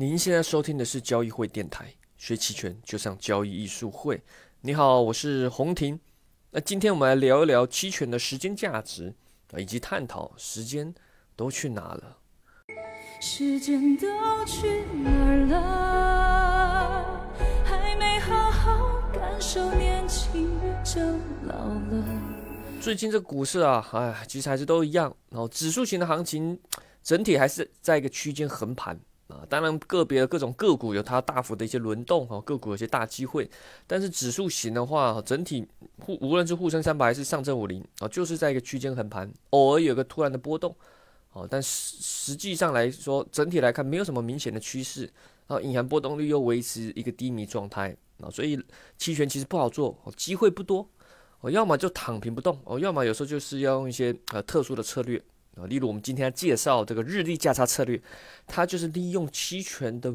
您现在收听的是交易会电台，学期权就上交易艺术会。你好，我是洪婷。那今天我们来聊一聊期权的时间价值啊，以及探讨时间都去哪了。时间都去哪儿了？还没好好感受年轻就老了。最近这股市啊，哎，其实还是都一样。然后指数型的行情整体还是在一个区间横盘。啊，当然个别的各种个股有它大幅的一些轮动哈，个股有些大机会，但是指数型的话，整体沪无论是沪深三百还是上证五零啊，就是在一个区间横盘，偶尔有个突然的波动，哦，但实实际上来说，整体来看没有什么明显的趋势，啊，隐含波动率又维持一个低迷状态。啊，所以期权其实不好做，机会不多，哦，要么就躺平不动，哦，要么有时候就是要用一些呃特殊的策略。啊，例如我们今天介绍这个日历价差策略，它就是利用期权的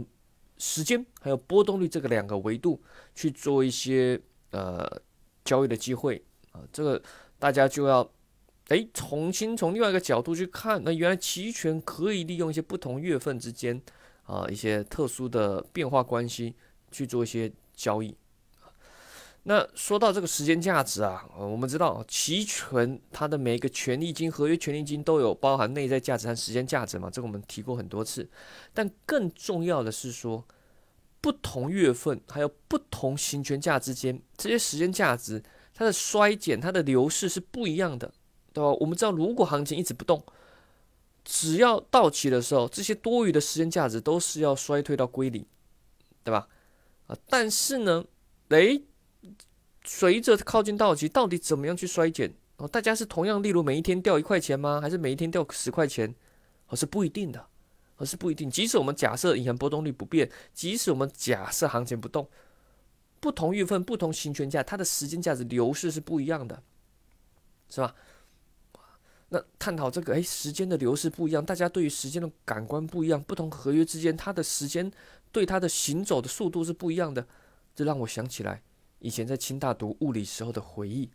时间还有波动率这个两个维度去做一些呃交易的机会啊。这个大家就要哎重新从另外一个角度去看，那原来期权可以利用一些不同月份之间啊一些特殊的变化关系去做一些交易。那说到这个时间价值啊，我们知道期权它的每一个权利金、合约权利金都有包含内在价值和时间价值嘛，这个我们提过很多次。但更重要的是说，不同月份还有不同行权价之间，这些时间价值它的衰减、它的流逝是不一样的，对吧？我们知道，如果行情一直不动，只要到期的时候，这些多余的时间价值都是要衰退到归零，对吧？啊，但是呢，诶。随着靠近到期，到底怎么样去衰减？哦，大家是同样，例如每一天掉一块钱吗？还是每一天掉十块钱？哦，是不一定的，哦，是不一定。即使我们假设银行波动率不变，即使我们假设行情不动，不同月份、不同行权价，它的时间价值流逝是不一样的，是吧？那探讨这个，哎，时间的流逝不一样，大家对于时间的感官不一样，不同合约之间，它的时间对它的行走的速度是不一样的，这让我想起来。以前在清大读物理时候的回忆，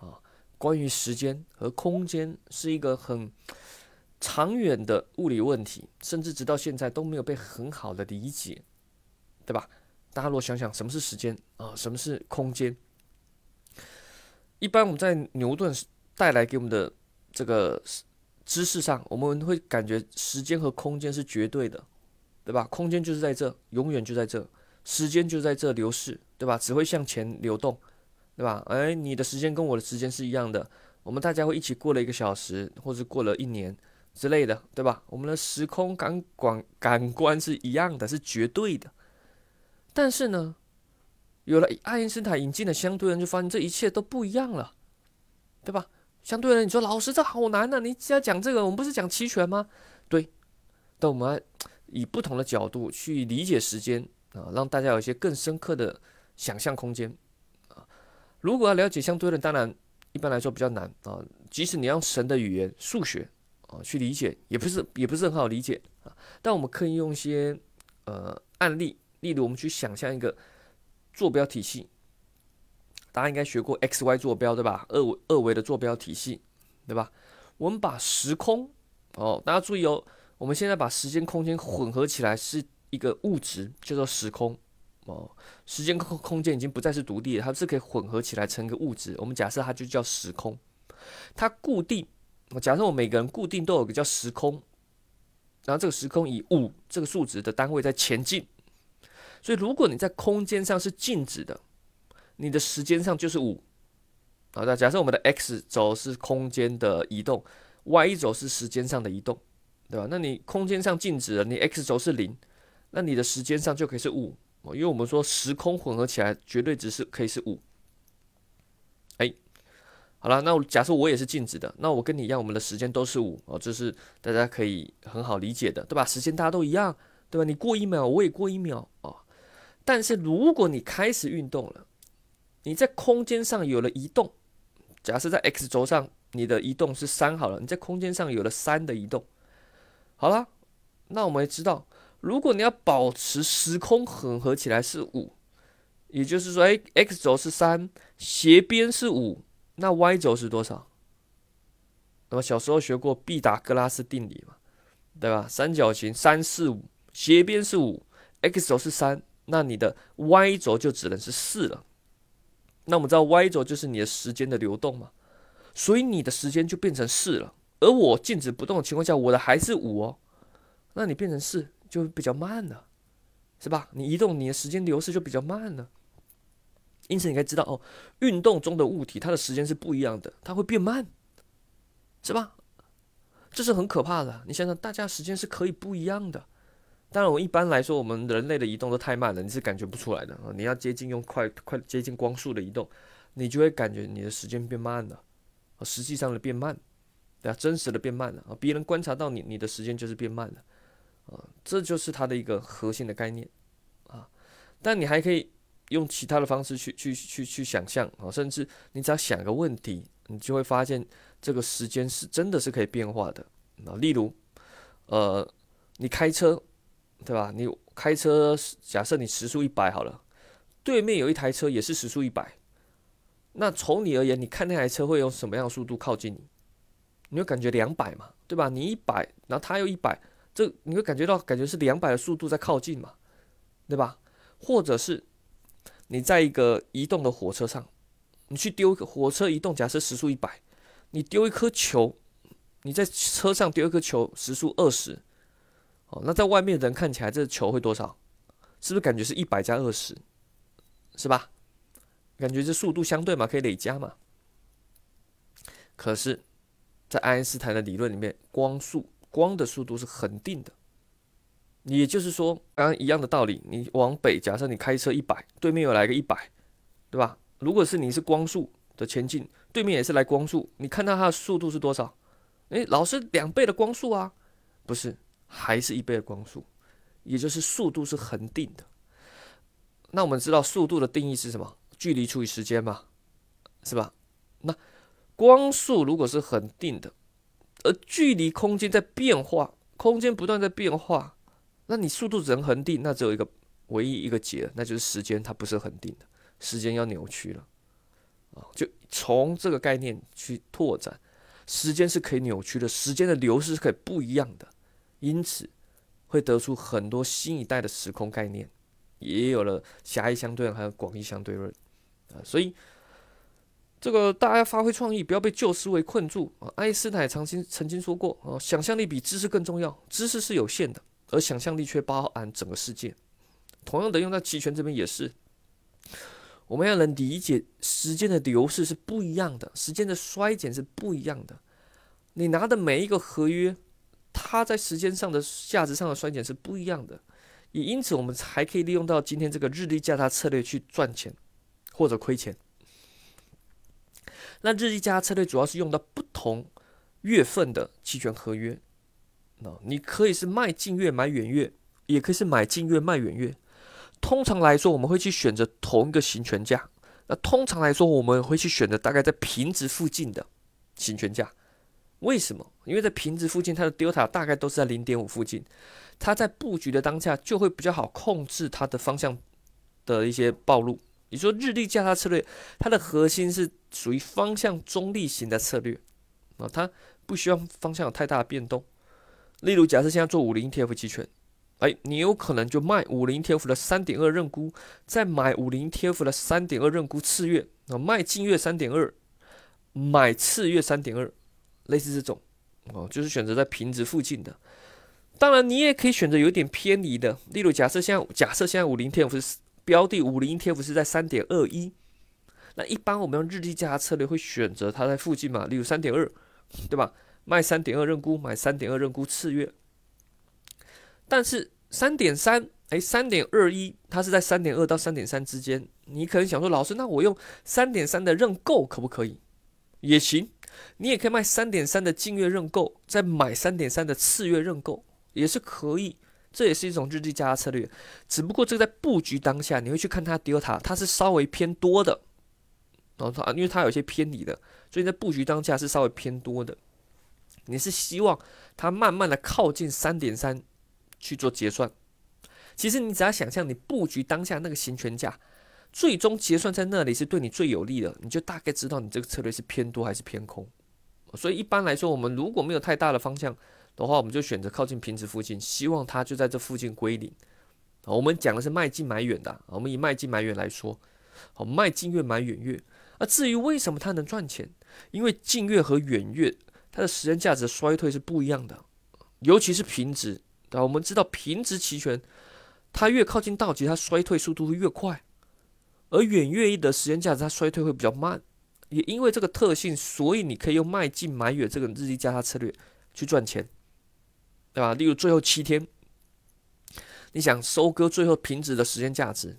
啊，关于时间和空间是一个很长远的物理问题，甚至直到现在都没有被很好的理解，对吧？大家如果想想什么是时间啊，什么是空间？一般我们在牛顿带来给我们的这个知识上，我们会感觉时间和空间是绝对的，对吧？空间就是在这，永远就在这。时间就在这流逝，对吧？只会向前流动，对吧？哎，你的时间跟我的时间是一样的，我们大家会一起过了一个小时，或者过了一年之类的，对吧？我们的时空感感感官是一样的，是绝对的。但是呢，有了爱因斯坦引进的相对论，就发现这一切都不一样了，对吧？相对论，你说老师这好难呢？你只要讲这个，我们不是讲期权吗？对，但我们以不同的角度去理解时间。啊，让大家有一些更深刻的想象空间啊！如果要了解相对论，当然一般来说比较难啊。即使你用神的语言、数学啊去理解，也不是也不是很好理解啊。但我们可以用一些呃案例，例如我们去想象一个坐标体系，大家应该学过 x、y 坐标对吧？二维二维的坐标体系对吧？我们把时空哦，大家注意哦，我们现在把时间、空间混合起来是。一个物质叫做时空哦，时间空空间已经不再是独立的，它是可以混合起来成一个物质。我们假设它就叫时空，它固定。假设我每个人固定都有个叫时空，然后这个时空以五这个数值的单位在前进。所以如果你在空间上是静止的，你的时间上就是五。好的，假设我们的 x 轴是空间的移动，y 轴是时间上的移动，对吧？那你空间上静止了，你 x 轴是零。那你的时间上就可以是五，因为我们说时空混合起来绝对值是可以是五。哎，好了，那假设我也是静止的，那我跟你一样，我们的时间都是五哦，这是大家可以很好理解的，对吧？时间大家都一样，对吧？你过一秒，我也过一秒哦。但是如果你开始运动了，你在空间上有了移动，假设在 x 轴上你的移动是三好了，你在空间上有了三的移动，好了，那我们也知道。如果你要保持时空混合起来是五，也就是说，哎，x 轴是三，斜边是五，那 y 轴是多少？那么小时候学过毕达哥拉斯定理嘛，对吧？三角形三四五，斜边是五，x 轴是三，那你的 y 轴就只能是四了。那我们知道 y 轴就是你的时间的流动嘛，所以你的时间就变成四了。而我静止不动的情况下，我的还是五哦，那你变成四就比较慢了，是吧？你移动，你的时间流逝就比较慢了。因此，你可以知道哦，运动中的物体它的时间是不一样的，它会变慢，是吧？这是很可怕的。你想想，大家时间是可以不一样的。当然，我一般来说，我们人类的移动都太慢了，你是感觉不出来的。你要接近用快快接近光速的移动，你就会感觉你的时间变慢了，实际上的变慢，对啊，真实的变慢了啊。别人观察到你，你的时间就是变慢了啊。这就是它的一个核心的概念啊。但你还可以用其他的方式去去去去想象啊，甚至你只要想个问题，你就会发现这个时间是真的是可以变化的啊。例如，呃，你开车。对吧？你开车，假设你时速一百好了，对面有一台车也是时速一百，那从你而言，你看那台车会用什么样的速度靠近你？你会感觉两百嘛？对吧？你一百，然后他又一百，这你会感觉到感觉是两百的速度在靠近嘛？对吧？或者是你在一个移动的火车上，你去丢一个火车移动，假设时速一百，你丢一颗球，你在车上丢一颗球，时速二十。哦，那在外面的人看起来，这球会多少？是不是感觉是一百加二十，是吧？感觉这速度相对嘛，可以累加嘛。可是，在爱因斯坦的理论里面，光速光的速度是恒定的。也就是说，刚刚一样的道理，你往北，假设你开车一百，对面又来个一百，对吧？如果是你是光速的前进，对面也是来光速，你看到它的速度是多少？诶，老是两倍的光速啊？不是。还是一倍的光速，也就是速度是恒定的。那我们知道速度的定义是什么？距离除以时间嘛，是吧？那光速如果是恒定的，而距离空间在变化，空间不断在变化，那你速度只能恒定，那只有一个唯一一个解，那就是时间它不是恒定的，时间要扭曲了啊！就从这个概念去拓展，时间是可以扭曲的，时间的流逝是可以不一样的。因此，会得出很多新一代的时空概念，也有了狭义相对论还有广义相对论啊。所以，这个大家发挥创意，不要被旧思维困住啊。爱因斯坦曾经曾经说过啊，想象力比知识更重要。知识是有限的，而想象力却包含整个世界。同样的，用在期权这边也是，我们要能理解时间的流逝是不一样的，时间的衰减是不一样的。你拿的每一个合约。它在时间上的价值上的衰减是不一样的，也因此我们才可以利用到今天这个日历价差策略去赚钱或者亏钱。那日历价策略主要是用到不同月份的期权合约，那你可以是卖近月买远月，也可以是买近月卖远月。通常来说，我们会去选择同一个行权价。那通常来说，我们会去选择大概在平值附近的行权价。为什么？因为在平值附近，它的 delta 大概都是在零点五附近，它在布局的当下就会比较好控制它的方向的一些暴露。你说日历价差策略，它的核心是属于方向中立型的策略啊，它不希望方向有太大的变动。例如，假设现在做五零 ETF 期权，哎，你有可能就卖五零 ETF 的三点二认沽，再买五零 ETF 的三点二认沽次月啊，卖近月三点二，买次月三点二。类似这种，哦，就是选择在平值附近的。当然，你也可以选择有点偏离的。例如，假设现在假设现在五零 T F 是标的，五零 T F 是在三点二一，那一般我们用日历价策略会选择它在附近嘛？例如三点二，对吧？卖三点二认沽，买三点二认沽次月。但是三点三，哎，三点二一，它是在三点二到三点三之间。你可能想说，老师，那我用三点三的认购可不可以？也行。你也可以卖三点三的近月认购，再买三点三的次月认购，也是可以。这也是一种日历价差策略，只不过这个在布局当下，你会去看它 delta，它是稍微偏多的。然后它，因为它有些偏离的，所以在布局当下是稍微偏多的。你是希望它慢慢的靠近三点三去做结算。其实你只要想象你布局当下那个行权价。最终结算在那里是对你最有利的，你就大概知道你这个策略是偏多还是偏空。所以一般来说，我们如果没有太大的方向的话，我们就选择靠近平值附近，希望它就在这附近归零。啊，我们讲的是卖近买远的，我们以卖近买远来说，好，卖近月买远月。那至于为什么它能赚钱，因为近月和远月它的时间价值衰退是不一样的，尤其是平值。啊，我们知道平值期权，它越靠近到期，它衰退速度会越快，而远月的时间价值它衰退会比较慢。也因为这个特性，所以你可以用卖近买远这个日历价差策略去赚钱，对吧？例如最后七天。你想收割最后平值的时间价值，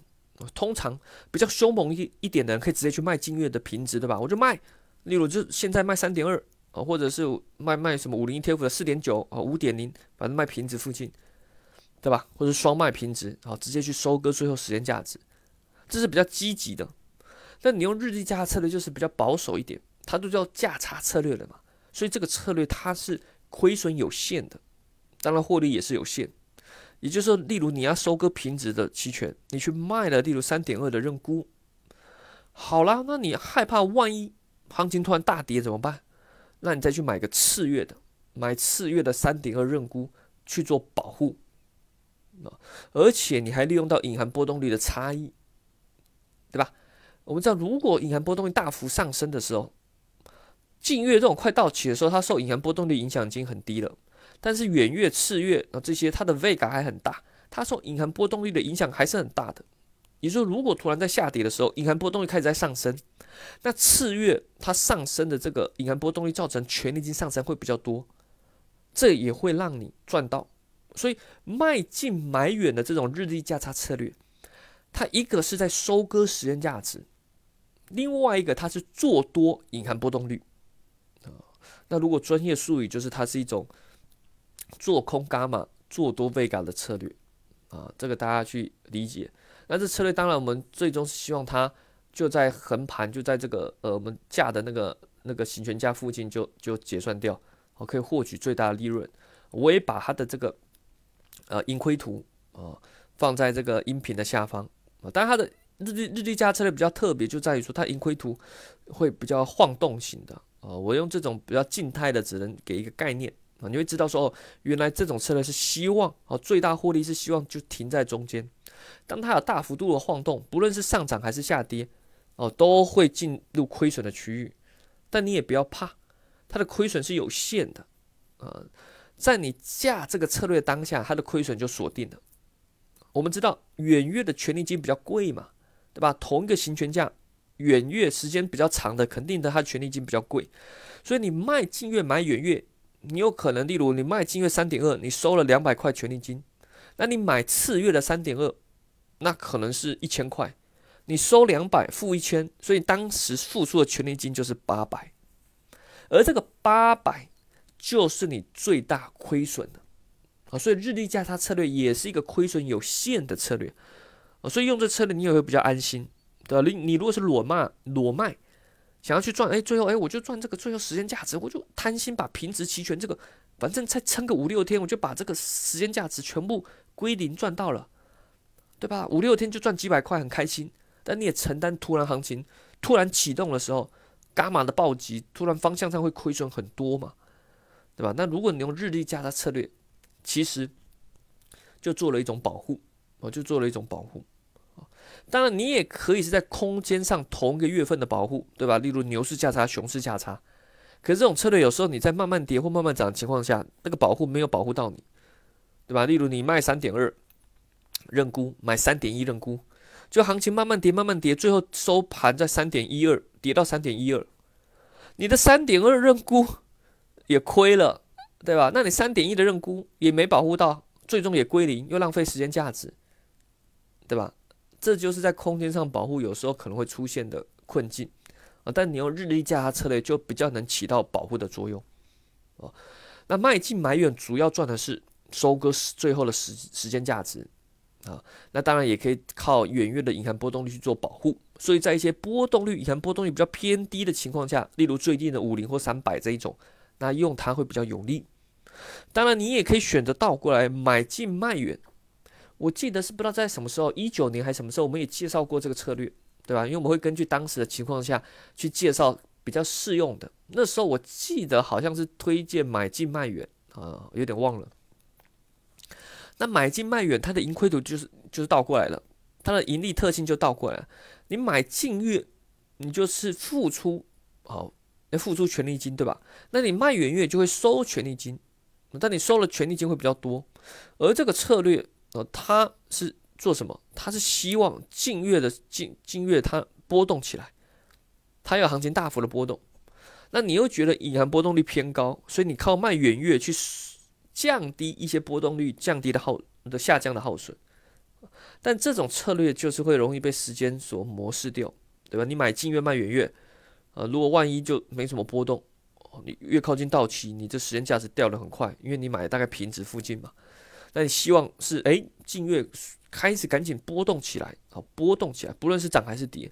通常比较凶猛一一点的人可以直接去卖近月的平值，对吧？我就卖，例如就现在卖三点二啊，或者是卖卖什么五零 ETF 的四点九啊，五点零，反正卖平值附近，对吧？或者双卖平值啊，直接去收割最后时间价值，这是比较积极的。但你用日历价策略就是比较保守一点，它都叫价差策略了嘛，所以这个策略它是亏损有限的，当然获利也是有限。也就是说，例如你要收割平值的期权，你去卖了，例如三点二的认沽，好啦，那你害怕万一行情突然大跌怎么办？那你再去买个次月的，买次月的三点二认沽去做保护，啊而且你还利用到隐含波动率的差异，对吧？我们知道，如果隐含波动率大幅上升的时候，近月这种快到期的时候，它受隐含波动率影响已经很低了。但是远月、次月啊，这些它的 V 感还很大，它受隐含波动率的影响还是很大的。也就是说，如果突然在下跌的时候，隐含波动率开始在上升，那次月它上升的这个隐含波动率造成权利金上升会比较多，这也会让你赚到。所以卖进买远的这种日历价差策略，它一个是在收割时间价值，另外一个它是做多隐含波动率啊。那如果专业术语就是它是一种。做空伽马，做多贝伽的策略啊，这个大家去理解。那这策略当然，我们最终是希望它就在横盘，就在这个呃我们价的那个那个行权价附近就就结算掉，我可以获取最大的利润。我也把它的这个呃盈亏图啊放在这个音频的下方啊。但它的日历日历价策略比较特别，就在于说它盈亏图会比较晃动型的啊。我用这种比较静态的，只能给一个概念。啊，你会知道说哦，原来这种策略是希望哦，最大获利是希望就停在中间。当它有大幅度的晃动，不论是上涨还是下跌，哦，都会进入亏损的区域。但你也不要怕，它的亏损是有限的。呃，在你下这个策略当下，它的亏损就锁定了。我们知道远月的权利金比较贵嘛，对吧？同一个行权价，远月时间比较长的，肯定的，它的权利金比较贵。所以你卖近月买远月。你有可能，例如你卖近月三点二，你收了两百块权利金，那你买次月的三点二，那可能是一千块，你收两百付一千，所以当时付出的权利金就是八百，而这个八百就是你最大亏损的啊，所以日历价差策略也是一个亏损有限的策略啊，所以用这策略你也会比较安心，对吧？你你如果是裸卖裸卖。想要去赚，哎，最后，哎，我就赚这个最后时间价值，我就贪心把平值期权这个，反正再撑个五六天，我就把这个时间价值全部归零赚到了，对吧？五六天就赚几百块，很开心。但你也承担突然行情突然启动的时候，伽马的暴击，突然方向上会亏损很多嘛，对吧？那如果你用日历价差策略，其实就做了一种保护，我就做了一种保护。当然，你也可以是在空间上同一个月份的保护，对吧？例如牛市价差、熊市价差。可是这种策略有时候你在慢慢跌或慢慢涨的情况下，那个保护没有保护到你，对吧？例如你卖三点二认沽，买三点一认沽，就行情慢慢跌、慢慢跌，最后收盘在三点一二，跌到三点一二，你的三点二认沽也亏了，对吧？那你三点一的认沽也没保护到，最终也归零，又浪费时间价值，对吧？这就是在空间上保护，有时候可能会出现的困境啊。但你用日历价差策略就比较能起到保护的作用哦。那卖近买远主要赚的是收割最后的时时间价值啊。那当然也可以靠远月的隐含波动率去做保护。所以在一些波动率隐含波动率比较偏低的情况下，例如最近的五零或三百这一种，那用它会比较有利。当然你也可以选择倒过来买近卖远。我记得是不知道在什么时候，一九年还是什么时候，我们也介绍过这个策略，对吧？因为我们会根据当时的情况下去介绍比较适用的。那时候我记得好像是推荐买近卖远啊，有点忘了。那买进卖远，它的盈亏图就是就是倒过来了，它的盈利特性就倒过来了。你买近月，你就是付出好，要付出权利金，对吧？那你卖远月就会收权利金，但你收了权利金会比较多。而这个策略，呃，它是做什么？它是希望近月的近近月它波动起来，它要行情大幅的波动。那你又觉得隐含波动率偏高，所以你靠卖远月去。降低一些波动率，降低的耗的下降的耗损，但这种策略就是会容易被时间所磨蚀掉，对吧？你买近月卖远月，呃，如果万一就没什么波动，你越靠近到期，你这时间价值掉的很快，因为你买大概平值附近嘛。那你希望是哎近月开始赶紧波动起来，好波动起来，不论是涨还是跌，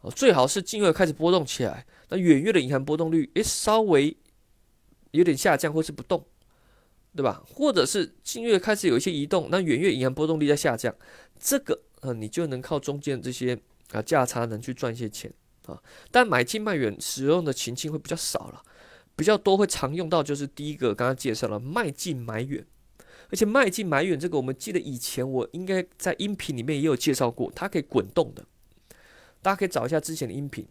哦，最好是近月开始波动起来，那远月的银行波动率诶稍微有点下降或是不动。对吧？或者是近月开始有一些移动，那远月银行波动率在下降，这个呃，你就能靠中间这些啊价差能去赚一些钱啊。但买近卖远使用的情境会比较少了，比较多会常用到就是第一个刚刚介绍了卖近买远，而且卖近买远这个我们记得以前我应该在音频里面也有介绍过，它可以滚动的，大家可以找一下之前的音频，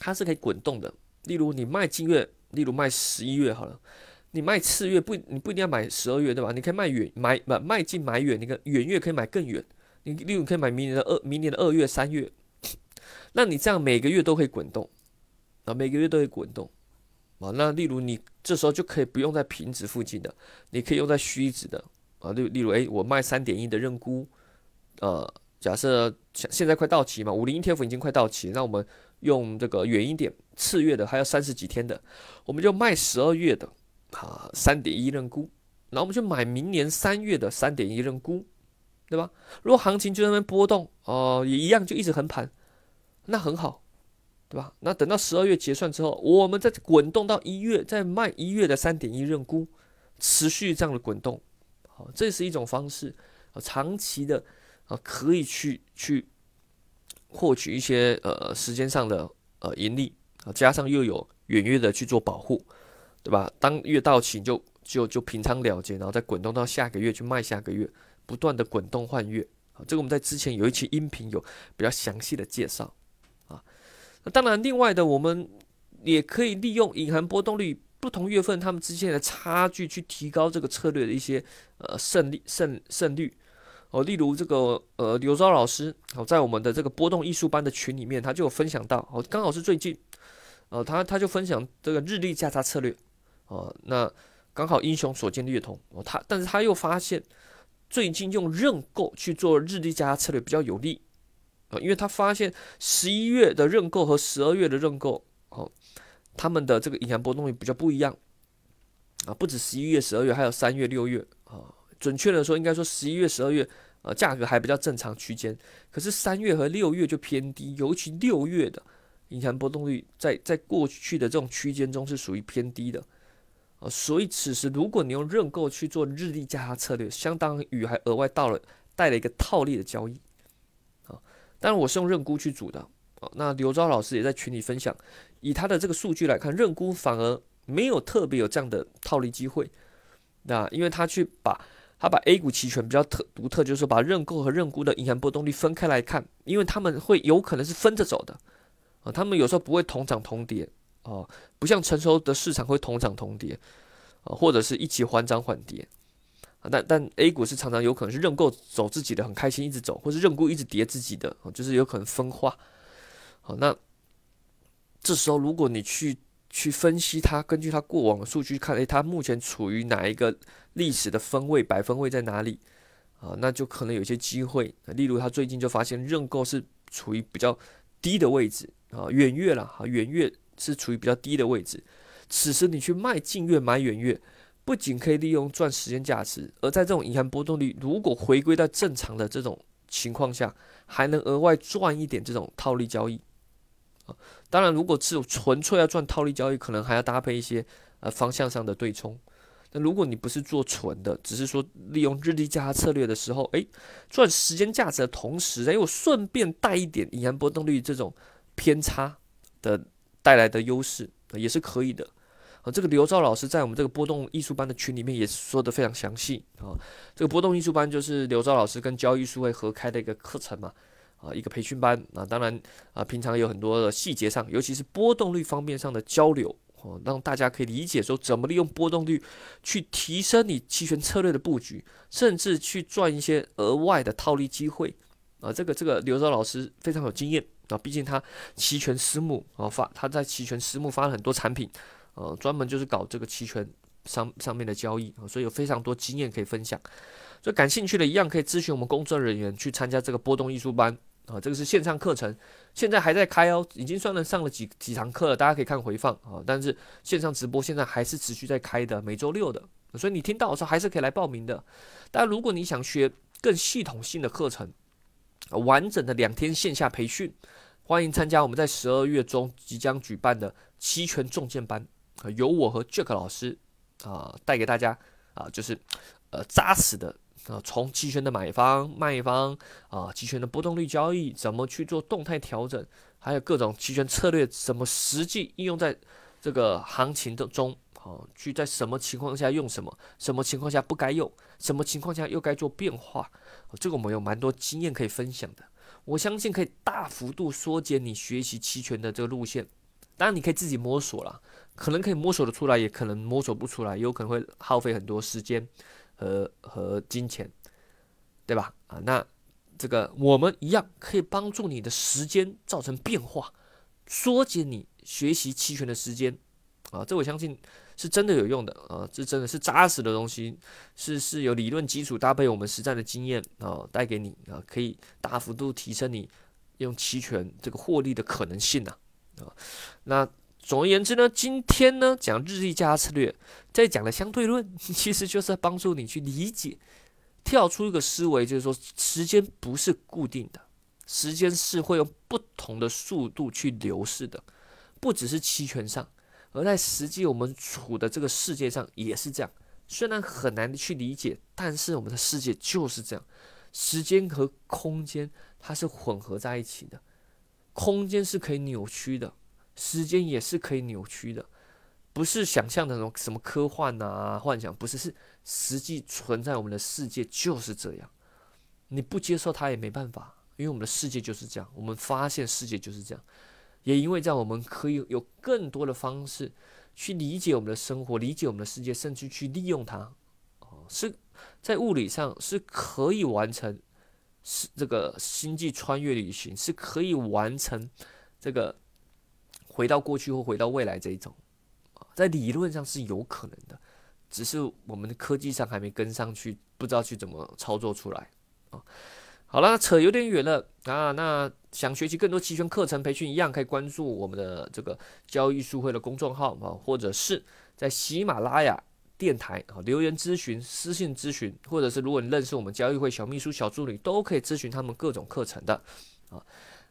它是可以滚动的。例如你卖近月，例如卖十一月好了。你卖次月不，你不一定要买十二月，对吧？你可以卖远买买卖近买远，那个远月可以买更远。你例如可以买明年的二明年的二月三月，那你这样每个月都可以滚动啊，每个月都会滚动啊。那例如你这时候就可以不用在平值附近的，你可以用在虚值的啊。例例如诶，我卖三点一的认沽，呃，假设现现在快到期嘛，五零 ETF 已经快到期，那我们用这个远一点次月的，还要三十几天的，我们就卖十二月的。啊，三点一认沽，然后我们去买明年三月的三点一认沽，对吧？如果行情就在那边波动，哦，也一样就一直横盘，那很好，对吧？那等到十二月结算之后，我们再滚动到一月，再卖一月的三点一认沽，持续这样的滚动，好，这是一种方式，啊，长期的啊，可以去去获取一些呃时间上的呃盈利啊，加上又有远月的去做保护。对吧？当月到期就就就平仓了结，然后再滚动到下个月去卖下个月，不断的滚动换月。啊，这个我们在之前有一期音频有比较详细的介绍。当然，另外的我们也可以利用隐含波动率不同月份它们之间的差距去提高这个策略的一些呃胜利胜胜率。哦，例如这个呃刘昭老师，哦在我们的这个波动艺术班的群里面，他就有分享到，哦刚好是最近，呃他他就分享这个日历价差策略。哦，那刚好英雄所见略同哦，他但是他又发现最近用认购去做日历加策略比较有利啊，因为他发现十一月的认购和十二月的认购哦，他们的这个隐含波动率比较不一样啊，不止十一月、十二月，还有三月、六月啊，准确的说，应该说十一月、十二月呃价格还比较正常区间，可是三月和六月就偏低，尤其六月的隐含波动率在在过去的这种区间中是属于偏低的。啊，所以此时如果你用认购去做日历价差策略，相当于还额外到了带了一个套利的交易，当然我是用认沽去组的，啊，那刘钊老师也在群里分享，以他的这个数据来看，认沽反而没有特别有这样的套利机会，那因为他去把他把 A 股期权比较特独特，就是把认购和认沽的银行波动率分开来看，因为他们会有可能是分着走的，啊，他们有时候不会同涨同跌。哦，不像成熟的市场会同涨同跌，啊，或者是一起缓涨缓跌，但但 A 股是常常有可能是认购走自己的很开心一直走，或是认沽一直跌自己的，就是有可能分化。好，那这时候如果你去去分析它，根据它过往的数据看，诶，它目前处于哪一个历史的分位，百分位在哪里？啊，那就可能有些机会。例如，他最近就发现认购是处于比较低的位置啊，远月了，哈，远月。是处于比较低的位置，此时你去卖近月买远月，不仅可以利用赚时间价值，而在这种银行波动率如果回归到正常的这种情况下，还能额外赚一点这种套利交易啊。当然，如果只有纯粹要赚套利交易，可能还要搭配一些呃方向上的对冲。那如果你不是做纯的，只是说利用日历价策略的时候，诶，赚时间价值的同时，诶，我顺便带一点银行波动率这种偏差的。带来的优势也是可以的，这个刘兆老师在我们这个波动艺术班的群里面也说的非常详细啊。这个波动艺术班就是刘兆老师跟交易术会合开的一个课程嘛，啊，一个培训班啊。当然啊，平常有很多的细节上，尤其是波动率方面上的交流哦，让大家可以理解说怎么利用波动率去提升你期权策略的布局，甚至去赚一些额外的套利机会啊。这个这个刘兆老师非常有经验啊，毕竟他期权私募啊发他在期权私募发了很多产品。呃，专门就是搞这个期权上上面的交易啊，所以有非常多经验可以分享。所以感兴趣的一样可以咨询我们工作人员去参加这个波动艺术班啊，这个是线上课程，现在还在开哦，已经算了上了几几堂课了，大家可以看回放啊。但是线上直播现在还是持续在开的，每周六的，所以你听到的时候还是可以来报名的。但如果你想学更系统性的课程，完整的两天线下培训，欢迎参加我们在十二月中即将举办的期权重建班。由我和 Jack 老师啊带给大家啊，就是呃扎实的啊，从期权的买方、卖方啊，期权的波动率交易怎么去做动态调整，还有各种期权策略怎么实际应用在这个行情的中，啊，去在什么情况下用什么，什么情况下不该用，什么情况下又该做变化，这个我们有蛮多经验可以分享的，我相信可以大幅度缩减你学习期权的这个路线，当然你可以自己摸索了。可能可以摸索的出来，也可能摸索不出来，有可能会耗费很多时间和和金钱，对吧？啊，那这个我们一样可以帮助你的时间造成变化，缩减你学习期权的时间啊，这我相信是真的有用的啊，这真的是扎实的东西，是是有理论基础搭配我们实战的经验啊，带给你啊，可以大幅度提升你用期权这个获利的可能性呐啊，啊那。总而言之呢，今天呢讲日历加策略，在讲的相对论，其实就是帮助你去理解，跳出一个思维，就是说时间不是固定的，时间是会用不同的速度去流逝的，不只是期权上，而在实际我们处的这个世界上也是这样。虽然很难去理解，但是我们的世界就是这样，时间和空间它是混合在一起的，空间是可以扭曲的。时间也是可以扭曲的，不是想象的那种什么科幻啊、幻想，不是，是实际存在我们的世界就是这样。你不接受它也没办法，因为我们的世界就是这样。我们发现世界就是这样，也因为这样，我们可以有更多的方式去理解我们的生活，理解我们的世界，甚至去利用它。哦，是在物理上是可以完成，是这个星际穿越旅行是可以完成这个。回到过去或回到未来这一种，在理论上是有可能的，只是我们的科技上还没跟上去，不知道去怎么操作出来啊。好了，扯有点远了啊。那想学习更多期权课程培训，一样可以关注我们的这个交易书会的公众号啊，或者是在喜马拉雅电台啊留言咨询、私信咨询，或者是如果你认识我们交易会小秘书、小助理，都可以咨询他们各种课程的啊。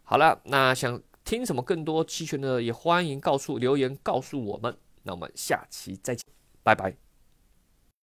好了，那想。听什么更多期权的，也欢迎告诉留言告诉我们。那我们下期再见，拜拜。